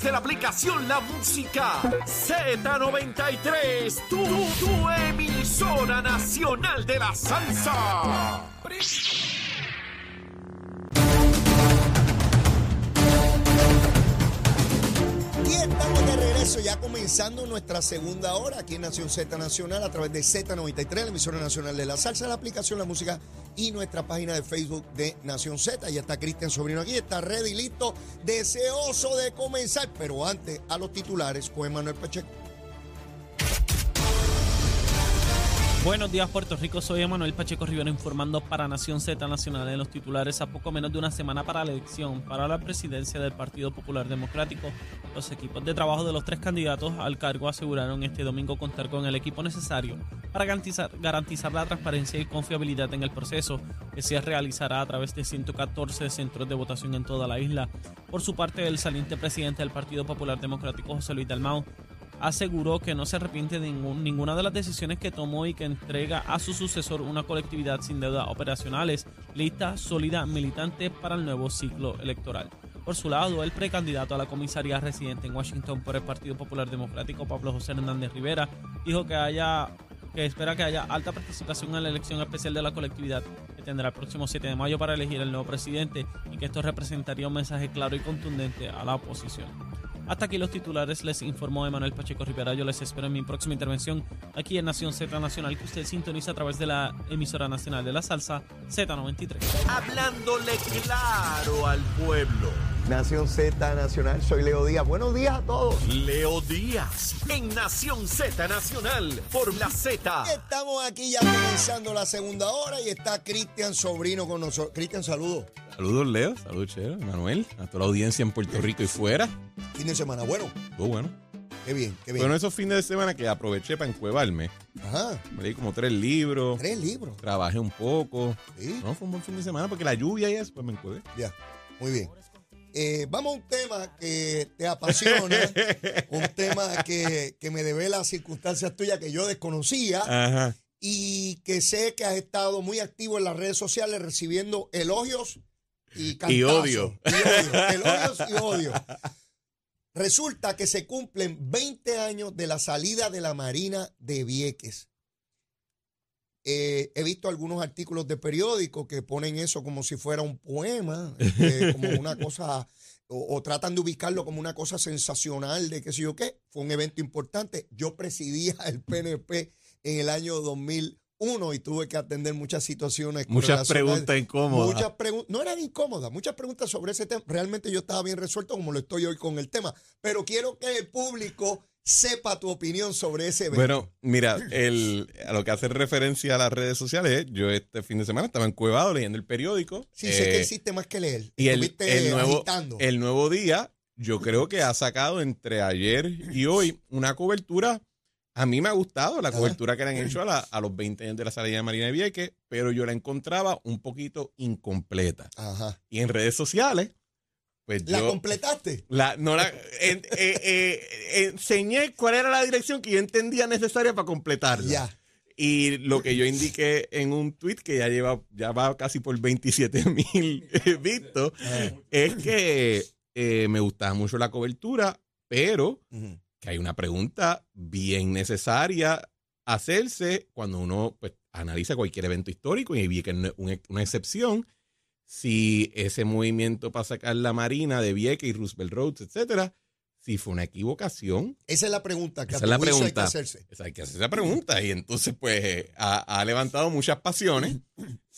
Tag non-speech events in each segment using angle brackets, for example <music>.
De la aplicación La Música Z93. Tu, tu emisora nacional de la salsa. Y estamos de regreso ya comenzando nuestra segunda hora aquí en Nación Z Nacional a través de Z93, la emisora nacional de la salsa, la aplicación La Música y nuestra página de Facebook de Nación Z. Ya está Cristian Sobrino aquí, está ready, listo, deseoso de comenzar. Pero antes, a los titulares, pues Manuel Pacheco. Buenos días Puerto Rico, soy Emanuel Pacheco Rivera informando para Nación Z Nacional en los titulares a poco menos de una semana para la elección para la presidencia del Partido Popular Democrático. Los equipos de trabajo de los tres candidatos al cargo aseguraron este domingo contar con el equipo necesario para garantizar, garantizar la transparencia y confiabilidad en el proceso que se realizará a través de 114 centros de votación en toda la isla. Por su parte, el saliente presidente del Partido Popular Democrático, José Luis Dalmau, aseguró que no se arrepiente de ninguna de las decisiones que tomó y que entrega a su sucesor una colectividad sin deudas operacionales, lista, sólida, militante para el nuevo ciclo electoral. Por su lado, el precandidato a la comisaría residente en Washington por el Partido Popular Democrático, Pablo José Hernández Rivera, dijo que que espera que haya alta participación en la elección especial de la colectividad que tendrá el próximo 7 de mayo para elegir el nuevo presidente y que esto representaría un mensaje claro y contundente a la oposición. Hasta aquí los titulares, les informó Emanuel Pacheco Rivera. Yo les espero en mi próxima intervención aquí en Nación Z Nacional, que usted sintoniza a través de la emisora nacional de la salsa Z93. Hablándole claro al pueblo. Nación Z Nacional, soy Leo Díaz. Buenos días a todos. Leo Díaz en Nación Z Nacional por la Z. Estamos aquí ya comenzando la segunda hora y está Cristian Sobrino con nosotros. Cristian, saludos. Saludos, Leo. Saludos, Chero, Manuel. A toda la audiencia en Puerto Rico y fuera. Fin de semana, bueno, Todo bueno. qué bien, qué bien. Bueno, esos fines de semana que aproveché para encuevarme. Ajá, Me leí como tres libros. tres libros. Trabajé un poco. Sí. No, fue un buen fin de semana porque la lluvia y eso, pues me encuevé. Ya, muy bien. Eh, vamos a un tema que te apasiona, <laughs> un tema que, que me devela circunstancias tuyas que yo desconocía Ajá. y que sé que has estado muy activo en las redes sociales recibiendo elogios y. Y odio. Y odio, elogios y odio. Resulta que se cumplen 20 años de la salida de la Marina de Vieques. Eh, he visto algunos artículos de periódicos que ponen eso como si fuera un poema, <laughs> este, como una cosa, o, o tratan de ubicarlo como una cosa sensacional de qué sé yo qué. Fue un evento importante. Yo presidía <laughs> el PNP en el año 2001 y tuve que atender muchas situaciones. Muchas preguntas incómodas. Muchas preguntas, no eran incómodas, muchas preguntas sobre ese tema. Realmente yo estaba bien resuelto como lo estoy hoy con el tema, pero quiero que el público sepa tu opinión sobre ese evento. Bueno, mira, el, a lo que hace referencia a las redes sociales, yo este fin de semana estaba encuevado leyendo el periódico. sí, sé que eh, hiciste más que leer. Y el, Estuviste el nuevo, agitando. el nuevo día, yo creo que ha sacado entre ayer y hoy una cobertura. A mí me ha gustado la cobertura que le han hecho a, la- a los 20 años de la salida de Marina de Vieques, pero yo la encontraba un poquito incompleta. Ajá. Y en redes sociales, pues ¿La yo. completaste? la- no la, en- eh, eh, enseñé cuál era la dirección que yo entendía necesaria para completarla. Ya. Y lo que yo indiqué en un tweet que ya lleva, ya va casi por 27 <laughs> mil vistos, es que eh, me gustaba mucho la cobertura, pero que hay una pregunta bien necesaria hacerse cuando uno pues, analiza cualquier evento histórico y vi que no es una excepción. Si ese movimiento para sacar la Marina de Vieques y Roosevelt Roads, etcétera, si fue una equivocación, Esa es la pregunta que Esa es la juicio hay que pregunta. hacerse. esa hay que hacer esa pregunta. Y entonces, pues, ha, ha levantado muchas pasiones.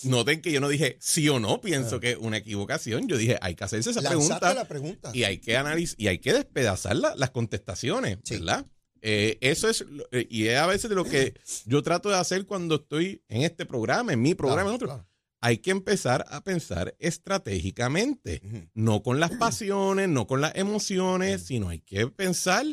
Noten que yo no dije sí o no, pienso que es una equivocación. Yo dije, hay que hacerse esa pregunta la pregunta. y hay que analizar y hay que despedazar la- las contestaciones, Sí. ¿verdad? Eh, eso es, eh, y es a veces de lo que yo trato de hacer cuando estoy en este programa, en mi programa, Claro, en otro. claro. Hay que empezar a pensar estratégicamente, no con las pasiones, no con las emociones, sino hay que pensar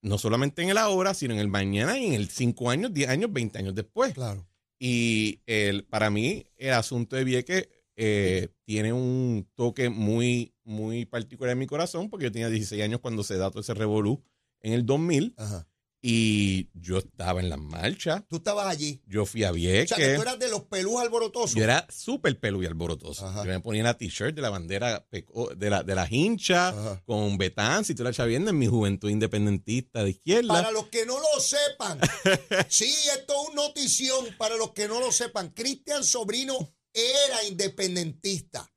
no solamente en el ahora, sino en el mañana y en el 5 años, 10 años, 20 años después. Claro. Y el, para mí, el asunto de Vieques eh, tiene un toque muy, muy particular en mi corazón, porque yo tenía 16 años cuando se da todo ese revolú en el 2000 Ajá. Y yo estaba en las marchas. Tú estabas allí. Yo fui a O Vieques. sea, que tú eras de los pelús alborotosos. Yo era súper pelu y alborotoso. Ajá. Yo me ponía la t-shirt de la bandera de la, de la hincha Ajá. con Betán, si tú la echas viendo, en mi juventud independentista de izquierda. Para los que no lo sepan, <laughs> sí, esto es una notición. Para los que no lo sepan, Cristian Sobrino era independentista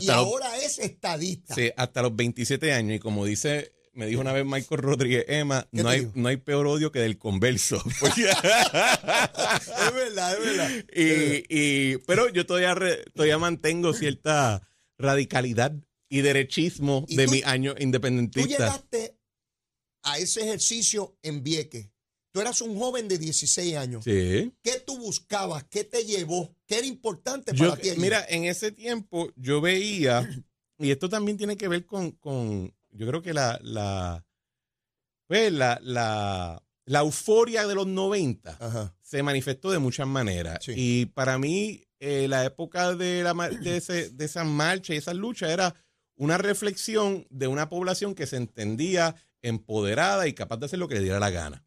y los, ahora es estadista. sí, hasta los 27 años. Y como dice, me dijo una vez Michael Rodríguez, Emma, ¿Qué no hay, dijo? no hay peor odio que del converso. <laughs> Es verdad, es verdad. y, y- pero yo todavía, re- todavía mantengo cierta radicalidad y derechismo ¿Y de tú- mi año Tú independentista. llegaste a ese ejercicio en Vieques. Tú eras un joven de 16 años. Sí. ¿Qué tú buscabas? ¿Qué te llevó? ¿Qué era importante Yo- para ti? mira, en ese tiempo yo veía, y esto también tiene que ver con, con yo creo que la, la, pues, la, la, la euforia de los 90 Ajá. se manifestó de muchas maneras. Sí. Y para mí, eh, la época de, la, de, ese, de esas marchas y esas luchas era una reflexión de una población que se entendía empoderada y capaz de hacer lo que le diera la gana.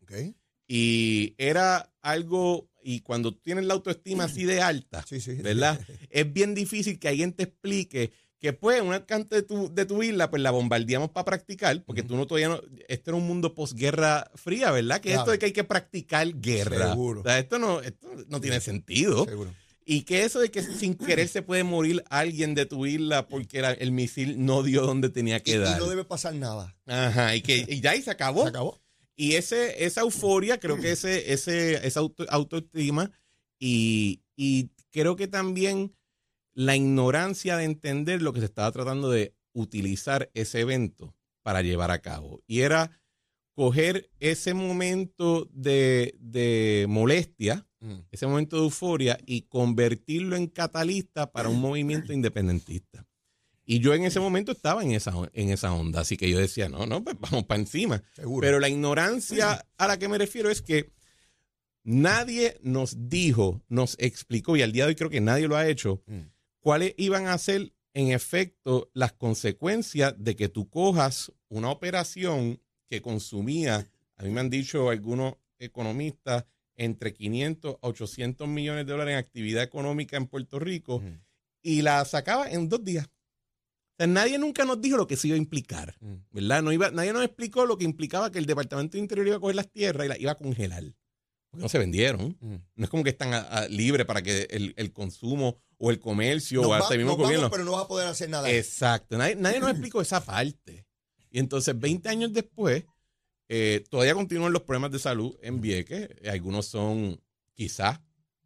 Y era algo, y cuando tienes la autoestima así de alta, Sí, sí. ¿verdad? <laughs> es bien difícil que alguien te explique que pues una cante de tu, de tu isla, pues la bombardeamos para practicar, porque tú no todavía no, esto era un mundo posguerra fría, ¿verdad? Que Claro. esto de que hay que practicar guerra. Seguro. O sea, esto no, esto no tiene sentido. Seguro. Y que eso de que sin querer se puede morir alguien de tu isla porque la- el misil no dio donde tenía Y, que y dar. no debe pasar nada. Ajá, y que y ya y se acabó. <laughs> Se acabó. Y ese, esa euforia, creo que ese, ese, esa auto- autoestima y, y creo que también la ignorancia de entender lo que se estaba tratando de utilizar ese evento para llevar a cabo. Y era coger ese momento de, de molestia, Mm. ese momento de euforia y convertirlo en catalista para un movimiento independentista. Y yo en ese momento estaba en esa, en esa onda, así que yo decía, no, no, pues vamos para encima. Seguro. Pero la ignorancia a la que me refiero es que nadie nos dijo, nos explicó, y al día de hoy creo que nadie lo ha hecho, Mm. Cuáles iban a ser en efecto las consecuencias de que tú cojas una operación que consumía, a mí me han dicho algunos economistas, entre 500 a 800 millones de dólares en actividad económica en Puerto Rico y la sacaba en dos días. O sea, nadie nunca nos dijo lo que se iba a implicar. ¿verdad? No iba, nadie nos explicó lo que implicaba que el Departamento de Interior iba a coger las tierras y las iba a congelar. Porque no se vendieron. No es como que están a- a- libre para que el, el consumo o el comercio Nos o hasta el mismo vamos, gobierno. pero no vas a poder hacer nada. Exacto. Nadie, nadie nos <clears throat> explicó esa parte. Y entonces, 20 años después, eh, todavía continúan los problemas de salud en Vieques. Eh, Algunos son quizás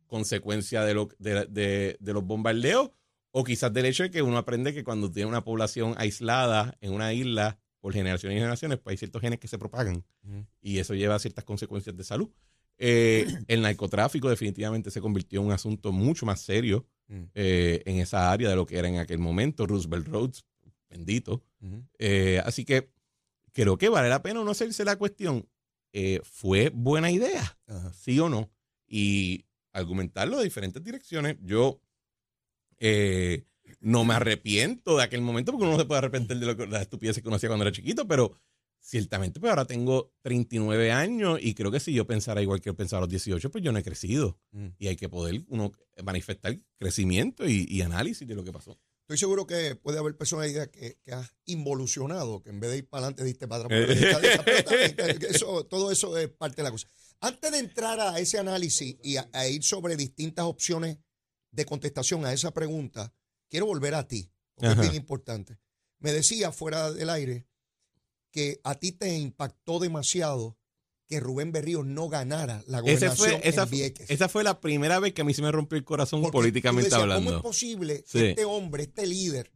consecuencia de, lo, de, de- de los bombardeos o quizás del hecho de que uno aprende que cuando tiene una población aislada en una isla por generaciones y generaciones, pues hay ciertos genes que se propagan y eso lleva a ciertas consecuencias de salud. Eh, el narcotráfico definitivamente se convirtió en un asunto mucho más serio Mm. eh, en esa área de lo que era en aquel momento, Roosevelt Roads, bendito. Eh, así que creo que vale la pena uno hacerse la cuestión, ¿fue buena idea? ¿Sí o no? Y argumentarlo de diferentes direcciones. Yo no me arrepiento de aquel momento porque uno no se puede arrepentir de, lo que, de las estupideces que uno hacía cuando era chiquito, pero ciertamente pues ahora tengo 39 años y creo que si yo pensara igual que pensaba a los 18, pues yo no he crecido. Mm. Y hay que poder uno manifestar crecimiento y, y análisis de lo que pasó. Estoy seguro que puede haber personalidad que, que has involucionado, que en vez de ir para adelante diste para Eh. atrás. Pero también, que eso, todo eso es parte de la cosa. Antes de entrar a ese análisis y a, a ir sobre distintas opciones de contestación a esa pregunta, quiero volver a ti, porque Ajá. es bien importante. Me decía fuera del aire que a ti te impactó demasiado que Rubén Berrío no ganara la gobernación fue, esa, en Vieques. esa fue la primera vez que a mí se me rompió el corazón Porque políticamente decías, ¿Cómo hablando. es posible Sí. que este hombre, este líder,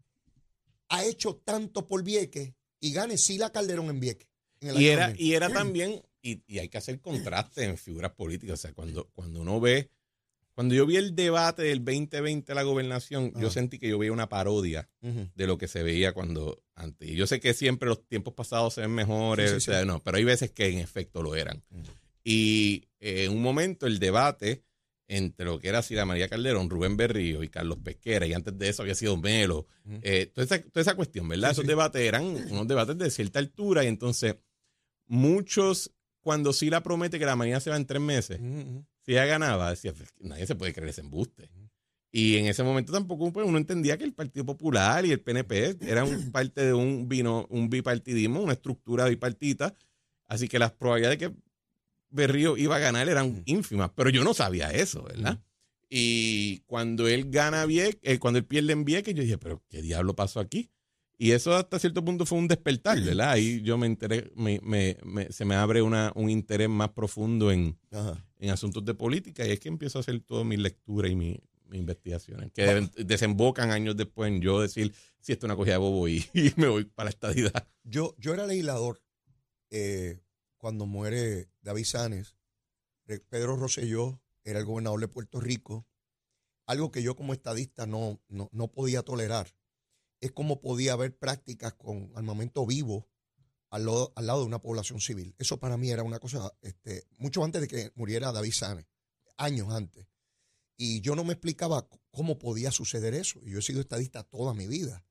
ha hecho tanto por Vieques y gane Sila Calderón en Vieques? en Y era, 2000? y era también, y, y hay que hacer contraste en figuras políticas. O sea, cuando, cuando uno ve Cuando yo vi el debate del 2020 de la gobernación, yo sentí que yo veía una parodia de lo que se veía cuando antes. Y yo sé que siempre los tiempos pasados se ven mejores, Sí, sí, o sea, sí. no, pero hay veces que en efecto lo eran. Ujú. Y eh, en un momento el debate entre lo que era Sila María Calderón, Rubén Berrío y Carlos Pesquera, y antes de eso había sido Melo, eh, toda, esa, toda esa cuestión, ¿verdad? Esos debates eran unos debates de cierta altura y entonces muchos, cuando Sila promete que la mañana se va en tres meses. Si ella ganaba, decía, "Pues, nadie se puede creer ese embuste. Y en ese momento tampoco pues, uno entendía que el Partido Popular y el PNP eran <clears throat> parte de un vino, un bipartidismo, una estructura bipartita. Así que las probabilidades de que Berrío iba a ganar eran ínfimas. Pero yo no sabía eso, ¿verdad? Y cuando él gana Vieques, eh, cuando él pierde en Vieques, yo dije, pero ¿qué diablo pasó aquí? Y eso hasta cierto punto fue un despertar, ¿verdad? Ahí yo me enteré, me, me- me- se me abre una, un interés más profundo en, en asuntos de política y es que empiezo a hacer todas mis lecturas y mi- mis investigaciones, que desembocan años después en yo decir si esto es una cogida de bobo y, <laughs> y me voy para la estadidad. Yo, yo era legislador eh, cuando muere David Sanes. Re- Pedro Rosselló era el gobernador de Puerto Rico. Algo que yo como estadista no, no, no podía tolerar es cómo podía haber prácticas con armamento vivo al lado, al lado de una población civil. Eso para mí era una cosa, este, mucho antes de que muriera David Sanes, años antes. Y yo no me explicaba cómo podía suceder eso. Y yo he sido estadista toda mi vida.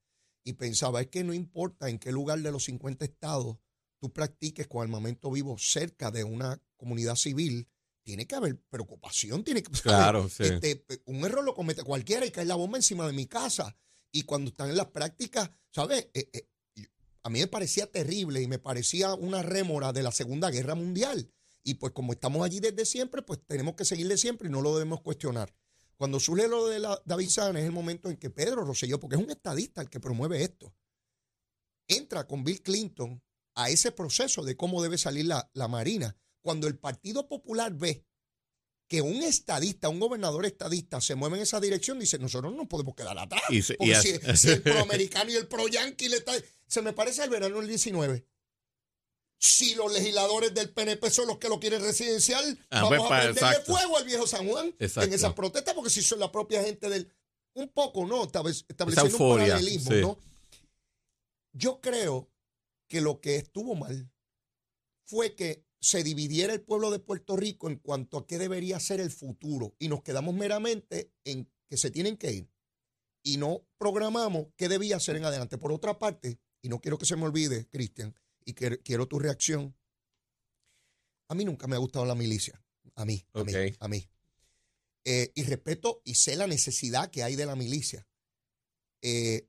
Y pensaba, es que no importa en qué lugar de los 50 estados tú practiques con armamento vivo cerca de una comunidad civil, tiene que haber preocupación, tiene que <laughs> Claro, sí. este, un error lo comete cualquiera y cae la bomba encima de mi casa. Y cuando están en las prácticas, ¿sabes? Eh, eh, a mí me parecía terrible y me parecía una rémora de la Segunda Guerra Mundial. Y pues como estamos allí desde siempre, pues tenemos que seguirle siempre y no lo debemos cuestionar. Cuando surge lo de David Sáenz es el momento en que Pedro Rosselló, porque es un estadista el que promueve esto, entra con Bill Clinton a ese proceso de cómo debe salir la, la Marina. Cuando el Partido Popular ve que un estadista, un gobernador estadista se mueve en esa dirección, dice, nosotros no nos podemos quedar atrás. Y se- y Porque si, si el <laughs> proamericano y el pro-yanqui le está... Se me parece al verano del 19. Si los legisladores del PNP son los que lo quieren residencial, Ah, vamos pues, a prenderle exacto. fuego al viejo San Juan Exacto. en esas protestas, porque si son la propia gente del... Un poco, ¿no? Establec- Estableciendo un euforia, paralelismo, sí. ¿no? Yo creo que lo que estuvo mal fue que se dividiera el pueblo de Puerto Rico en cuanto a qué debería ser el futuro y nos quedamos meramente en que se tienen que ir y no programamos qué debía ser en adelante. Por otra parte, y no quiero que se me olvide, Cristian, y que, quiero tu reacción, a mí nunca me ha gustado la milicia, a mí, a mí, a mí. Eh, y respeto y sé la necesidad que hay de la milicia. Eh,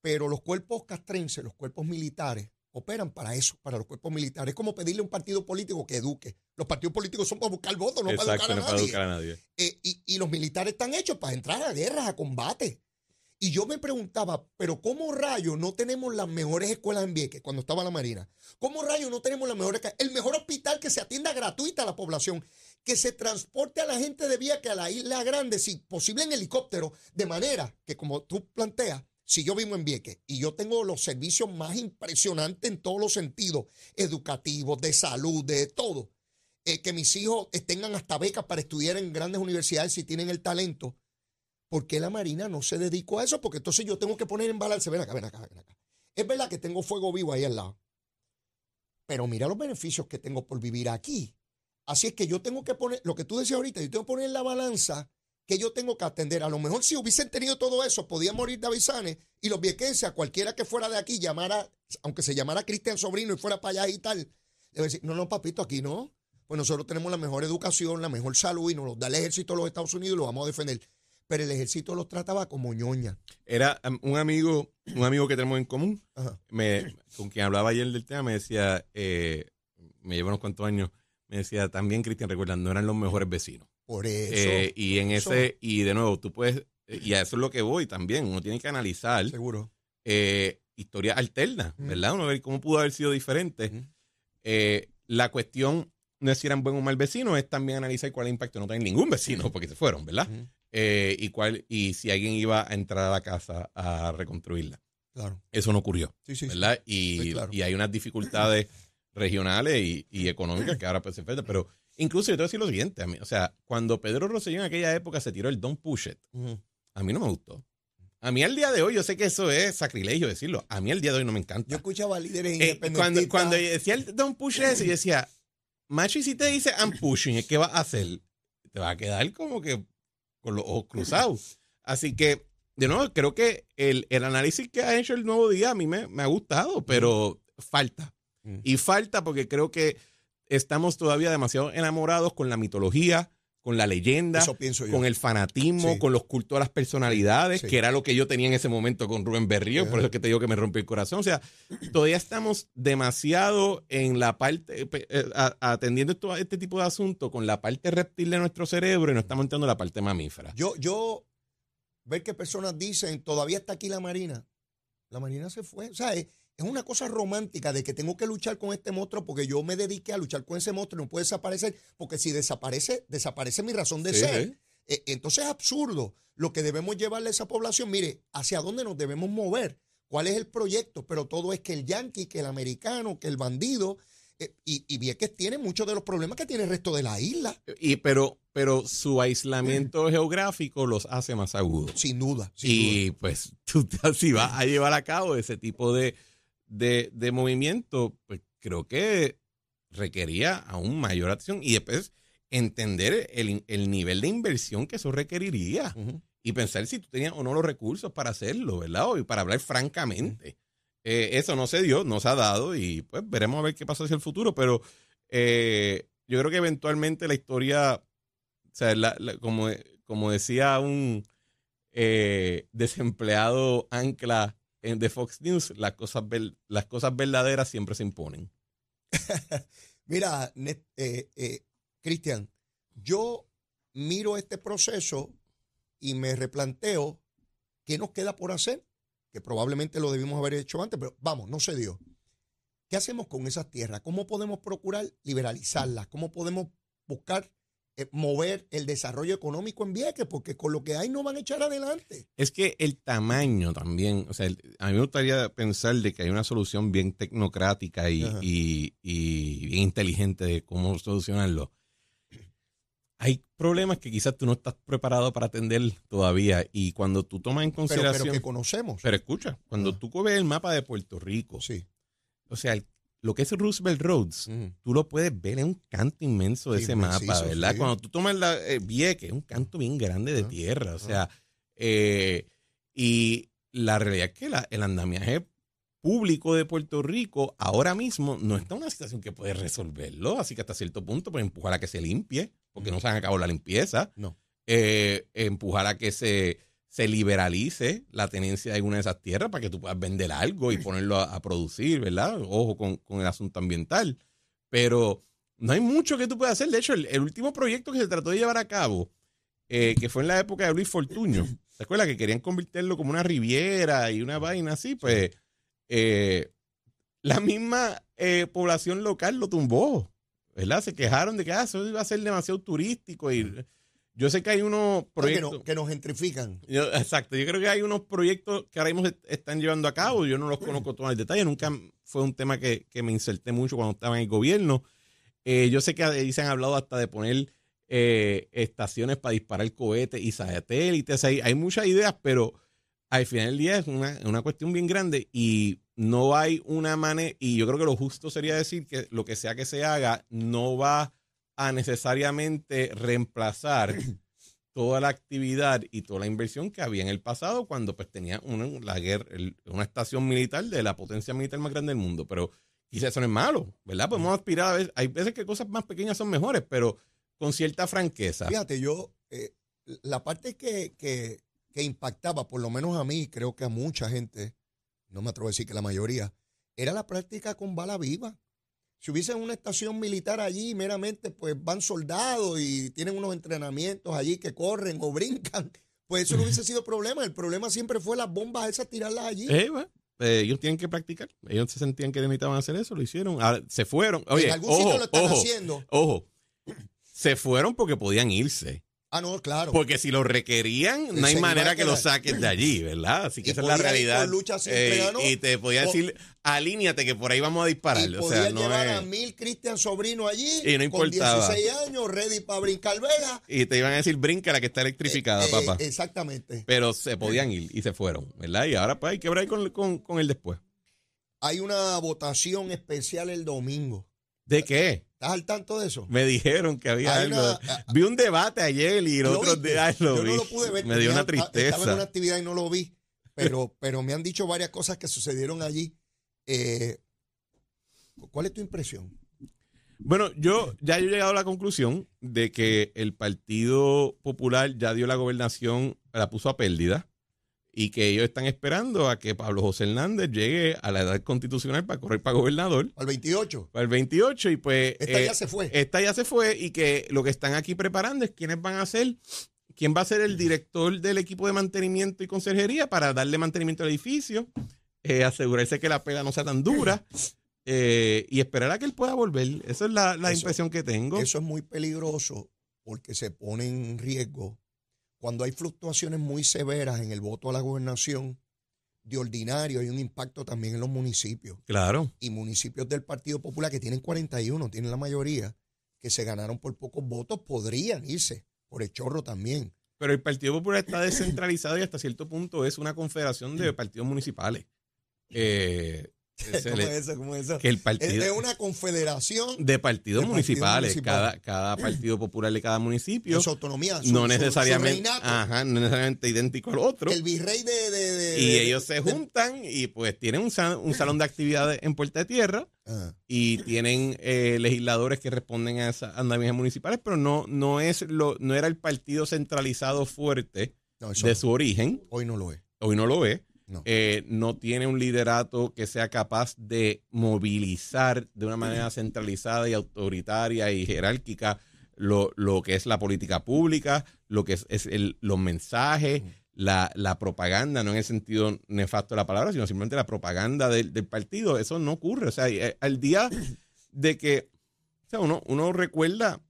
pero los cuerpos castrenses, los cuerpos militares, operan para eso, para los cuerpos militares. Es como pedirle a un partido político que eduque. Los partidos políticos son para buscar votos, no para educar a no para nadie. educar a nadie. Eh, y, y los militares están hechos para entrar a guerras, a combate. Y yo me preguntaba, pero ¿cómo rayos no tenemos las mejores escuelas en Vieques cuando estaba la Marina? ¿Cómo rayos no tenemos las mejores, el mejor hospital que se atienda gratuita a la población? Que se transporte a la gente de Vieques a la isla grande, si posible en helicóptero, de manera que como tú planteas, si yo vivo en Vieques y yo tengo los servicios más impresionantes en todos los sentidos, educativos, de salud, de todo, eh, que mis hijos tengan hasta becas para estudiar en grandes universidades si tienen el talento, ¿por qué la Marina no se dedicó a eso? Porque entonces yo tengo que poner en balance, ven acá, ven acá, ven acá. Es verdad que tengo fuego vivo ahí al lado, pero mira los beneficios que tengo por vivir aquí. Así es que yo tengo que poner, lo que tú decías ahorita, yo tengo que poner en la balanza que yo tengo que atender. A lo mejor si hubiesen tenido todo eso, podía morir David Sanes y los viequenses, a cualquiera que fuera de aquí, llamara, aunque se llamara Cristian Sobrino y fuera para allá y tal, le voy a decir, no, no, papito, aquí no. Pues nosotros tenemos la mejor educación, la mejor salud y nos los da el ejército de los Estados Unidos y lo vamos a defender. Pero el ejército los trataba como ñoña. Era um, un amigo, un amigo que tenemos en común, me, con quien hablaba ayer del tema, me decía, eh, me lleva unos cuantos años, me decía, también Cristian, recuerda, no eran los mejores vecinos. Por eso. Eh, y en eso. ese, y de nuevo, tú puedes, eh, y a eso es lo que voy también, uno tiene que analizar seguro. eh, historias alternas. ¿verdad? Uno ver cómo pudo haber sido diferente. Eh, la cuestión no es si eran buen o mal vecino, es también analizar cuál es el impacto no tener ningún vecino, porque se fueron, ¿verdad? Eh, y cuál, y si alguien iba a entrar a la casa a reconstruirla. Claro. Eso no ocurrió, Sí, sí. sí. ¿verdad? Y, Sí, claro. y hay unas dificultades <laughs> regionales y, y económicas que ahora pues se enfrentan, pero Incluso yo te voy a decir lo siguiente, a mí, o sea, cuando Pedro Rosselló en aquella época se tiró el Don't Push It, Ujú. a mí no me gustó. A mí al día de hoy, yo sé que eso es sacrilegio decirlo, a mí al día de hoy no me encanta. Yo escuchaba líderes Eh, independentistas. cuando, cuando decía el Don't Push It, yo decía, macho, y si te dice I'm pushing, ¿qué vas a hacer? Te va a quedar como que con los ojos cruzados. Así que, de nuevo, creo que el, el análisis que ha hecho el nuevo día a mí me, me ha gustado, pero falta. Y falta porque creo que estamos todavía demasiado enamorados con la mitología, con la leyenda, Eso pienso yo. con el fanatismo, Sí. con los cultos a las personalidades, Sí. que era lo que yo tenía en ese momento con Rubén Berrío, por eso es que te digo que me rompió el corazón. O sea, todavía estamos demasiado en la parte, eh, eh, atendiendo esto- este tipo de asuntos con la parte reptil de nuestro cerebro y no estamos entrando en la parte mamífera. Yo, yo, ver que personas dicen, todavía está aquí la Marina. La Marina se fue. O sea, es, es una cosa romántica de que tengo que luchar con este monstruo porque yo me dediqué a luchar con ese monstruo y no puede desaparecer, porque si desaparece, desaparece mi razón de Sí, ser. Eh, entonces es absurdo lo que debemos llevarle a esa población. Mire, hacia dónde nos debemos mover, cuál es el proyecto, pero todo es que el yanqui, que el americano, que el bandido, eh, y, y Vieques tiene muchos de los problemas que tiene el resto de la isla, Y, pero, pero su aislamiento geográfico los hace más agudos. sin duda. sin duda. Y pues <laughs> tú si vas a llevar a cabo ese tipo de, de, de movimiento, pues creo que requería aún mayor acción y después entender el, el nivel de inversión que eso requeriría y pensar si tú tenías o no los recursos para hacerlo, ¿verdad? Y para hablar francamente. Eh, eso no se dio, no se ha dado y pues veremos a ver qué pasa hacia el futuro, pero eh, yo creo que eventualmente la historia, o sea, la- la- como, como decía un eh, desempleado ancla de Fox News, las cosas, las cosas verdaderas siempre se imponen. <laughs> Mira, eh, eh, Cristian, yo miro este proceso y me replanteo qué nos queda por hacer, que probablemente lo debimos haber hecho antes, pero vamos, no se dio. ¿Qué hacemos con esas tierras? ¿Cómo podemos procurar liberalizarlas? ¿Cómo podemos buscar mover el desarrollo económico en Vieques? Porque con lo que hay no van a echar adelante. Es que el tamaño también, o sea, el- a mí me gustaría pensar de que hay una solución bien tecnocrática y, y- y bien inteligente de cómo solucionarlo. Hay problemas que quizás tú no estás preparado para atender todavía y cuando tú tomas en Pero, pero consideración... que conocemos. Pero escucha, cuando tú ves el mapa de Puerto Rico, sí. o sea, el- lo que es Roosevelt Roads, tú lo puedes ver en un canto inmenso de Sí, ese mapa, ¿verdad? sí. Cuando tú tomas la eh, Vieques, es un canto bien grande de tierra, o sea, eh, y la realidad es que la- el andamiaje público de Puerto Rico ahora mismo no está en una situación que puede resolverlo, así que hasta cierto punto puede empujar a que se limpie, porque no se han acabado la limpieza, No. eh, empujar a que se, se liberalice la tenencia de alguna de esas tierras para que tú puedas vender algo y ponerlo a, a producir, ¿verdad? Ojo con, con el asunto ambiental. Pero no hay mucho que tú puedas hacer. De hecho, el, el último proyecto que se trató de llevar a cabo, eh, que fue en la época de Luis Fortuño, <clears throat> ¿te acuerdas que querían convertirlo como una riviera y una vaina así? Pues eh, la misma eh, población local lo tumbó, ¿verdad? Se quejaron de que ah, eso iba a ser demasiado turístico y yo sé que hay unos Que, proyectos... no- que nos gentrifican. Yo- exacto, yo creo que hay unos proyectos que ahora mismo se están llevando a cabo, yo no los conozco todos en detalle, nunca fue un tema que, que me inserté mucho cuando estaba en el gobierno. Eh, yo sé que ahí se han hablado hasta de poner eh, estaciones para disparar cohetes y satélites, hay, hay muchas ideas, pero al final del día es una, una cuestión bien grande y no hay una manera, y yo creo que lo justo sería decir que lo que sea que se haga no va a necesariamente reemplazar <clears throat> toda la actividad y toda la inversión que había en el pasado cuando pues tenía una, la guerra, una estación militar de la potencia militar más grande del mundo. Pero quizás eso no es malo, ¿verdad? Podemos aspirar a veces, hay veces que cosas más pequeñas son mejores, pero con cierta franqueza. Fíjate, yo, eh, la parte que, que, que impactaba, por lo menos a mí, creo que a mucha gente, no me atrevo a decir que la mayoría, era la práctica con bala viva. Si hubiese una estación militar allí, meramente, pues van soldados y tienen unos entrenamientos allí que corren o brincan, pues eso no hubiese sido problema. El problema siempre fue las bombas esas, tirarlas allí. Eh, bueno, eh, ellos tienen que practicar. Ellos se sentían que necesitaban hacer eso, lo hicieron. Ahora, se fueron. Oye, en algún ojo, sitio lo están ojo, haciendo. ojo. Se fueron porque podían irse. Ah, no, claro. Porque si lo requerían, no hay manera que lo saquen de allí, ¿verdad? Así que Y esa es la realidad. con lucha Eh, ganó. y te podía O- decir, alíñate que por ahí vamos a disparar. y o podía sea, no llevar a mil Cristian Sobrino allí Y no con importaba. 16 años, ready para brincar vela. Y te iban a decir, brinca la que está electrificada, Eh, papá. eh, exactamente. Pero se podían ir y se fueron, ¿verdad? Y ahora pues hay que ver con, con, con el después. Hay una votación especial el domingo. ¿De qué? ¿Estás al tanto de eso? Me dijeron que había algo. una- ah, vi un debate ayer y los ¿Lo otros días lo Yo vi. no lo pude ver. Me dio una Estaba en tristeza. una actividad y no lo vi. Pero, <laughs> pero me han dicho varias cosas que sucedieron allí. Eh, ¿Cuál es tu impresión? Bueno, yo ya he llegado a la conclusión de que el Partido Popular ya dio la gobernación, la puso a pérdida y que ellos están esperando a que Pablo José Hernández llegue a la edad constitucional para correr para gobernador Al 28. para el 28 y pues Esta eh, ya se fue. esta ya se fue y que lo que están aquí preparando es quiénes van a ser, quién va a ser el director del equipo de mantenimiento y conserjería para darle mantenimiento al edificio, eh, asegurarse que la pega no sea tan dura <laughs> eh, y esperar a que él pueda volver. Esa es la, la Eso- impresión que tengo. Eso es muy peligroso porque se pone en riesgo cuando hay fluctuaciones muy severas en el voto a la gobernación. De ordinario hay un impacto también en los municipios. Claro. Y municipios del Partido Popular que tienen 41, tienen la mayoría, que se ganaron por pocos votos, podrían irse por el chorro también. Pero el Partido Popular está descentralizado y hasta cierto punto es una confederación de partidos municipales. Eh, <laughs> ¿Cómo es eso? ¿Cómo es eso? que el partido es una confederación de partidos de municipales, cada, cada partido popular de cada municipio su autonomía. su- no su- necesariamente, ajá, no necesariamente idéntico al otro. el virrey de... de- de- y ellos se juntan y pues tienen un, sa- un salón de actividades en Puerta de Tierra Ah, y tienen eh, legisladores que responden a esas andamiajes municipales, pero no, no es lo, no era el partido centralizado fuerte no, de su origen, hoy no lo es. hoy no lo es. No. Eh, no tiene un liderato que sea capaz de movilizar de una manera <clears throat> centralizada y autoritaria y jerárquica lo, lo que es la política pública, lo que es, es el- los mensajes, la, la propaganda, no en el sentido nefasto de la palabra, sino simplemente la propaganda del, del partido. Eso no ocurre. O sea, eh, al día <clears throat> de que o sea, uno, uno recuerda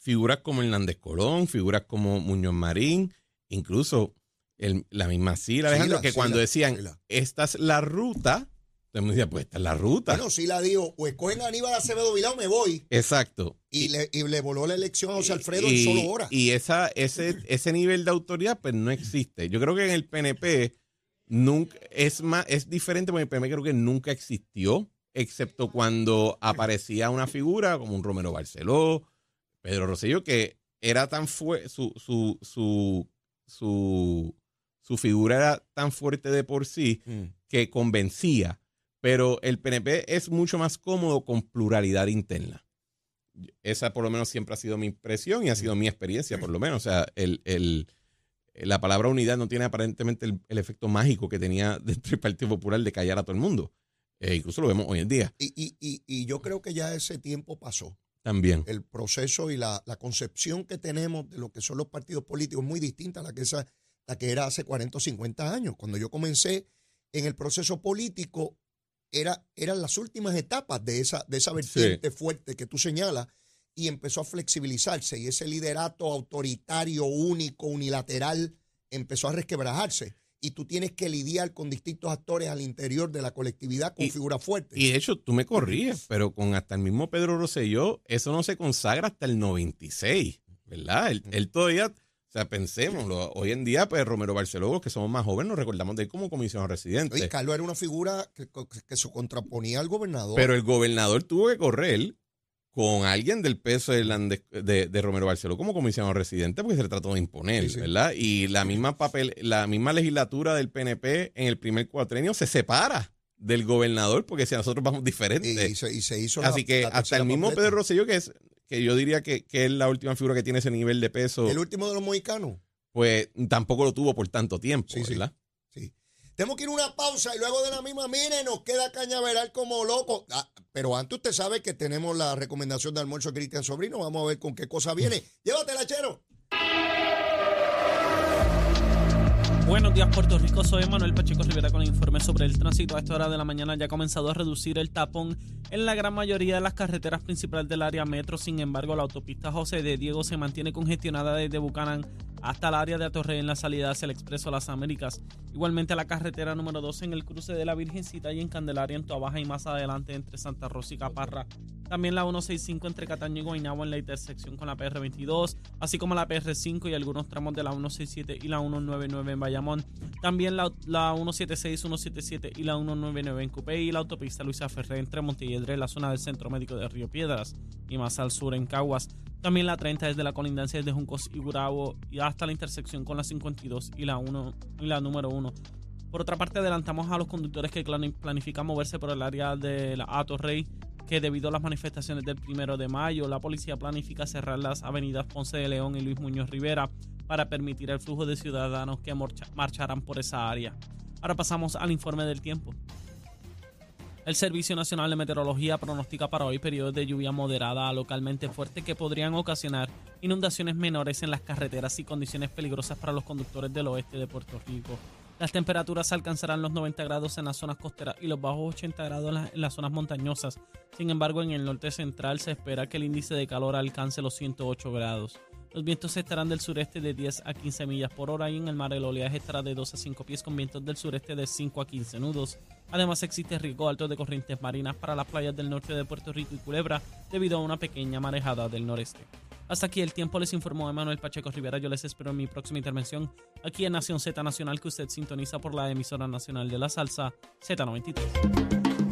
figuras como Hernández Colón, figuras como Muñoz Marín, incluso el- la misma Sila Alejandro, Sila, que cuando Sila, decían, Sila. esta es la ruta, el mundo decía, pues esta es la ruta. Bueno, sí la dijo, o escogen a Aníbal Acevedo Vilao, me voy. Exacto. Y le, y le voló la elección a José Alfredo y, en solo horas. y esa, ese, ese nivel de autoridad, pues no existe. Yo creo que en el PNP nunca, es más, es diferente porque el PNP creo que nunca existió, excepto cuando aparecía una figura como un Romero Barceló, Pedro Rosselló, que era tan fuerte, su, su, su, su, su figura era tan fuerte de por sí Mm. que convencía. Pero el PNP es mucho más cómodo con pluralidad interna. Esa por lo menos siempre ha sido mi impresión y ha sido mi experiencia, por lo menos. O sea, el, el- la palabra unidad no tiene aparentemente el, el efecto mágico que tenía <laughs> dentro del Partido Popular de callar a todo el mundo. Eh, incluso lo vemos hoy en día Y, y, y, y yo creo que ya ese tiempo pasó. también. El proceso y la, la concepción que tenemos de lo que son los partidos políticos es muy distinta a la que, esa, la que era hace 40 o 50 años. Cuando yo comencé en el proceso político, era, eran las últimas etapas de esa, de esa vertiente fuerte que tú señalas y empezó a flexibilizarse y ese liderato autoritario, único, unilateral, empezó a resquebrajarse. Y tú tienes que lidiar con distintos actores al interior de la colectividad con Y- figuras fuertes. Y de hecho, tú me corrías, pero con hasta el mismo Pedro Rosselló, eso no se consagra hasta el 96, ¿verdad? Él, él todavía, o sea, pensémoslo, hoy en día, pues Romero Barceló, los que somos más jóvenes, nos recordamos de él como comisionado residente. Oye, Carlos era una figura que, que se contraponía al gobernador. Pero el gobernador tuvo que correr con alguien del peso de, de, de Romero Barceló como comisionado residente porque se le trató de imponer, Sí, sí. ¿verdad? Y la misma papel, la misma legislatura del PNP en el primer cuatrenio se separa del gobernador porque si nosotros vamos diferentes. y, y se, y se hizo Así la- que la hasta el mismo completa. Pedro Rosselló, que es que yo diría que, que es la última figura que tiene ese nivel de peso, El último de los mohicanos. pues tampoco lo tuvo por tanto tiempo, Sí, sí. ¿verdad? Sí. Tenemos que ir a una pausa y luego de la misma, mire, nos queda cañaveral como loco. Ah, pero antes usted sabe que tenemos la recomendación de almuerzo de Cristian Sobrino. Vamos a ver con qué cosa viene. <laughs> Llévatela, chero. Buenos días, Puerto Rico. Soy Manuel Pacheco Rivera con el informe sobre el tránsito. A esta hora de la mañana ya ha comenzado a reducir el tapón en la gran mayoría de las carreteras principales del área metro. Sin embargo, la autopista José de Diego se mantiene congestionada desde Bucanán hasta el área de Atorrey en la salida hacia el Expreso Las Américas. Igualmente la carretera número 12 en el cruce de la Virgencita y en Candelaria en Toabaja y más adelante entre Santa Rosa y Caparra. También la 165 entre Cataño y Guaynabo en la intersección con la PR22, así como la PR5 y algunos tramos de la 167 y la 199 en Bayamón. También la, la 176, 177 y la 199 en Cupé y la autopista Luisa Ferré entre Montelledre, la zona del Centro Médico de Río Piedras y más al sur en Caguas. También la 30 desde la colindancia de Juncos y Gurabo y hasta la intersección con la 52 y la, 1, y la número 1. Por otra parte, adelantamos a los conductores que planifican moverse por el área de la Ato Rey, que debido a las manifestaciones del primero de mayo, la policía planifica cerrar las avenidas Ponce de León y Luis Muñoz Rivera para permitir el flujo de ciudadanos que marcharán por esa área. Ahora pasamos al informe del tiempo. El Servicio Nacional de Meteorología pronostica para hoy periodos de lluvia moderada a localmente fuerte que podrían ocasionar inundaciones menores en las carreteras y condiciones peligrosas para los conductores del oeste de Puerto Rico. Las temperaturas alcanzarán los 90 grados en las zonas costeras y los bajos 80 grados en las zonas montañosas. Sin embargo, en el norte central se espera que el índice de calor alcance los 108 grados. Los vientos estarán del sureste de 10 a 15 millas por hora y en el mar el oleaje estará de 2 a 5 pies con vientos del sureste de 5 a 15 nudos. Además existe riesgo alto de corrientes marinas para las playas del norte de Puerto Rico y Culebra debido a una pequeña marejada del noreste. Hasta aquí el tiempo les informó Emanuel Pacheco Rivera. Yo les espero en mi próxima intervención aquí en Nación Z Nacional que usted sintoniza por la emisora nacional de la salsa Z93.